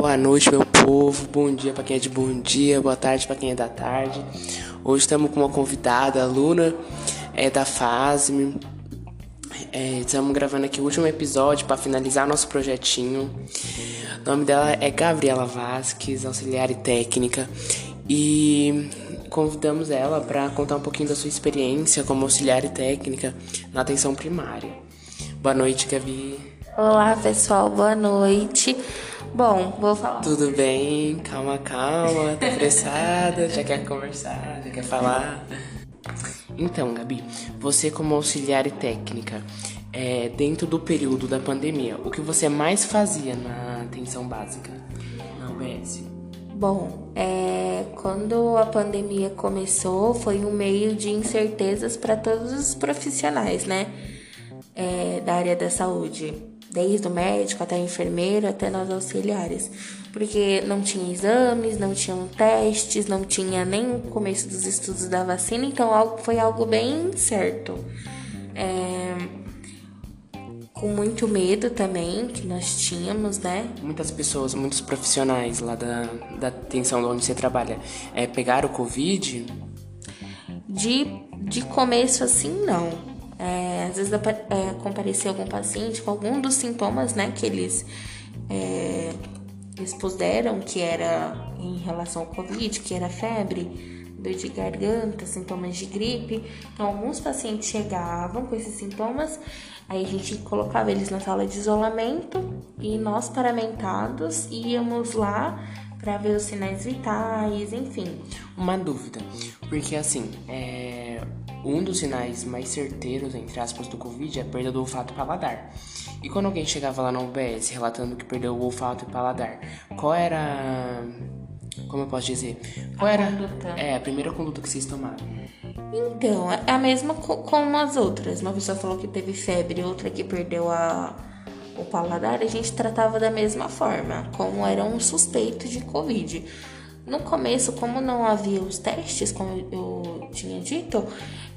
Boa noite, meu povo. Bom dia para quem é de bom dia, boa tarde para quem é da tarde. Hoje estamos com uma convidada, aluna é, da FASM. É, estamos gravando aqui o último episódio para finalizar nosso projetinho. O nome dela é Gabriela Vasques, auxiliar e técnica. E convidamos ela para contar um pouquinho da sua experiência como auxiliar e técnica na atenção primária. Boa noite, Gabi. Olá, pessoal. Boa noite. Bom, vou falar. Tudo bem? Calma, calma. Tá apressada? já quer conversar? Já quer falar? Então, Gabi, você como auxiliar e técnica, é, dentro do período da pandemia, o que você mais fazia na atenção básica, na UBS? Bom, é, quando a pandemia começou, foi um meio de incertezas para todos os profissionais, né? É, da área da saúde desde o médico até a enfermeira, até nós auxiliares, porque não tinha exames, não tinham testes, não tinha nem o começo dos estudos da vacina, então foi algo bem certo. É, com muito medo também que nós tínhamos, né? Muitas pessoas, muitos profissionais lá da, da atenção de onde você trabalha, é, pegaram o Covid? De, de começo assim, não é, às vezes é, comparecer algum paciente com algum dos sintomas, né, que eles é, expuseram que era em relação ao Covid, que era febre, dor de garganta, sintomas de gripe. Então, alguns pacientes chegavam com esses sintomas, aí a gente colocava eles na sala de isolamento e nós, paramentados, íamos lá para ver os sinais vitais, enfim. Uma dúvida, porque assim, é, um dos sinais mais certeiros, entre aspas, do Covid é a perda do olfato e paladar. E quando alguém chegava lá na UBS relatando que perdeu o olfato e paladar, qual era. Como eu posso dizer? Qual a era conduta. É, a primeira conduta que vocês tomaram? Então, é a mesma como as outras. Uma pessoa falou que teve febre, outra que perdeu a, o paladar, a gente tratava da mesma forma, como era um suspeito de Covid. No começo, como não havia os testes, como eu tinha dito,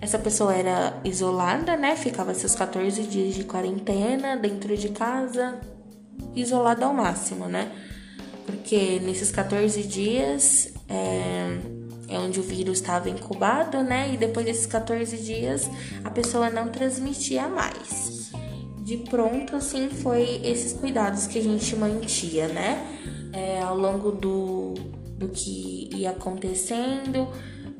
essa pessoa era isolada, né? Ficava seus 14 dias de quarentena dentro de casa, isolada ao máximo, né? Porque nesses 14 dias é, é onde o vírus estava incubado, né? E depois desses 14 dias a pessoa não transmitia mais. De pronto, assim, foi esses cuidados que a gente mantia, né? É, ao longo do do que ia acontecendo,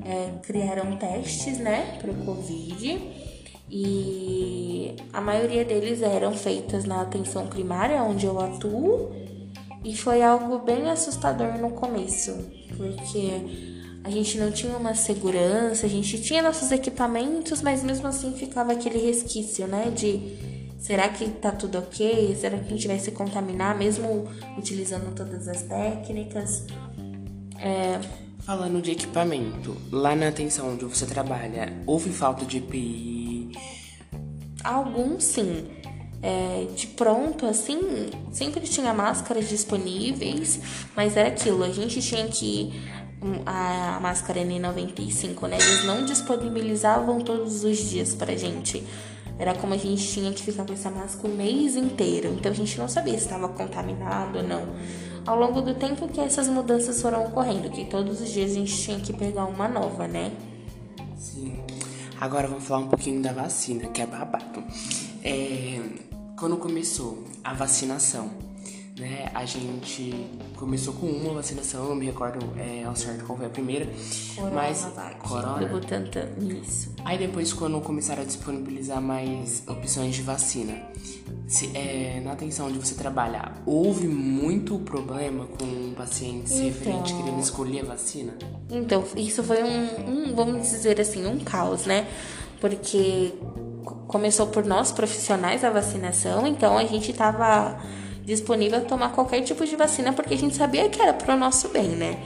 é, criaram testes, né, para o Covid e a maioria deles eram feitas na atenção primária, onde eu atuo, e foi algo bem assustador no começo, porque a gente não tinha uma segurança, a gente tinha nossos equipamentos, mas mesmo assim ficava aquele resquício, né, de será que tá tudo ok? Será que a gente vai se contaminar mesmo utilizando todas as técnicas? É, falando de equipamento, lá na atenção onde você trabalha, houve falta de EPI? Alguns sim. É, de pronto, assim, sempre tinha máscaras disponíveis, mas era aquilo, a gente tinha que. Hum, a máscara N95, né? Eles não disponibilizavam todos os dias pra gente. Era como a gente tinha que ficar com essa máscara o mês inteiro. Então a gente não sabia se estava contaminado ou não ao longo do tempo que essas mudanças foram ocorrendo, que todos os dias a gente tinha que pegar uma nova, né? Sim. Agora vamos falar um pouquinho da vacina, que é babado. É, quando começou a vacinação, né? A gente começou com uma vacinação, eu me recordo é, ao certo qual foi a primeira. Corona, mas corona. Do Butantan, isso. Aí depois quando começaram a disponibilizar mais opções de vacina, se, é, na atenção onde você trabalha, houve muito problema com pacientes então, referente querendo escolher a vacina? Então, isso foi um, um, vamos dizer assim, um caos, né? Porque começou por nós profissionais a vacinação, então a gente tava disponível a tomar qualquer tipo de vacina porque a gente sabia que era para o nosso bem, né?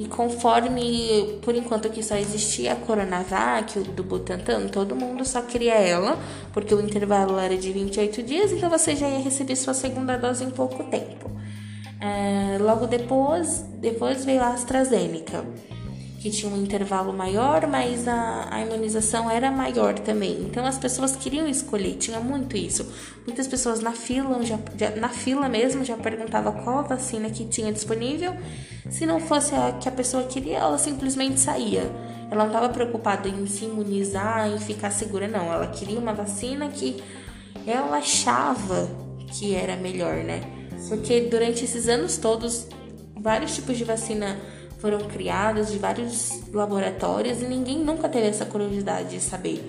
E conforme, por enquanto que só existia a Coronavac, do Butantan, todo mundo só queria ela, porque o intervalo era de 28 dias, então você já ia receber sua segunda dose em pouco tempo. É, logo depois, depois veio a AstraZeneca. que tinha um intervalo maior, mas a, a imunização era maior também. Então as pessoas queriam escolher, tinha muito isso. Muitas pessoas na fila, já, já, na fila mesmo, já perguntava qual vacina que tinha disponível. Se não fosse a que a pessoa queria, ela simplesmente saía. Ela não estava preocupada em se imunizar, em ficar segura, não. Ela queria uma vacina que ela achava que era melhor, né? Porque durante esses anos todos, vários tipos de vacina foram criadas de vários laboratórios e ninguém nunca teve essa curiosidade de saber.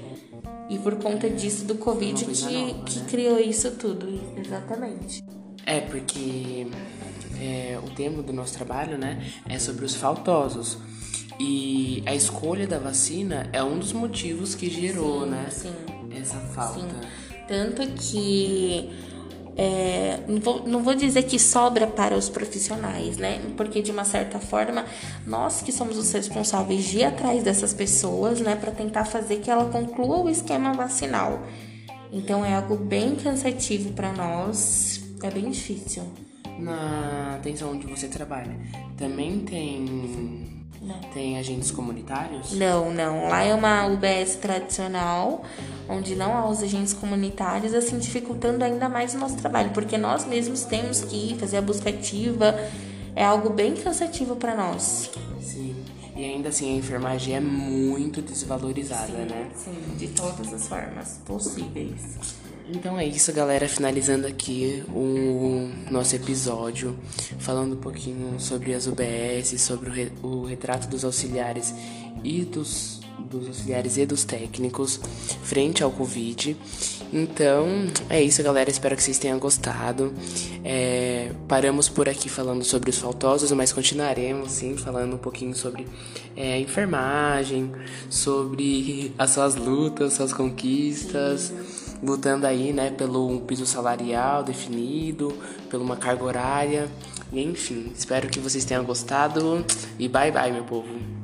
E por conta disso do Covid que, nova, que né? criou isso tudo. Exatamente. É, porque é, o tema do nosso trabalho, né, é sobre os faltosos. E a escolha da vacina é um dos motivos que gerou, sim, né, sim. essa falta. Sim. Tanto que é, não, vou, não vou dizer que sobra para os profissionais, né? Porque de uma certa forma, nós que somos os responsáveis de ir atrás dessas pessoas, né, para tentar fazer que ela conclua o esquema vacinal. Então é algo bem cansativo para nós, é bem difícil. Na atenção onde você trabalha, também tem não. Tem agentes comunitários? Não, não. Lá é uma UBS tradicional, onde não há os agentes comunitários, assim, dificultando ainda mais o nosso trabalho, porque nós mesmos temos que ir fazer a busca ativa. É algo bem cansativo para nós. Sim. E ainda assim, a enfermagem é muito desvalorizada, sim, né? Sim, de todas as formas possíveis. Então é isso, galera. Finalizando aqui o nosso episódio, falando um pouquinho sobre as UBS, sobre o, re, o retrato dos auxiliares e dos, dos auxiliares e dos técnicos frente ao Covid. Então é isso, galera. Espero que vocês tenham gostado. É, paramos por aqui falando sobre os faltosos, mas continuaremos sim falando um pouquinho sobre é, enfermagem, sobre as suas lutas, suas conquistas lutando aí, né, pelo um piso salarial definido, pela uma carga horária, enfim, espero que vocês tenham gostado e bye bye, meu povo.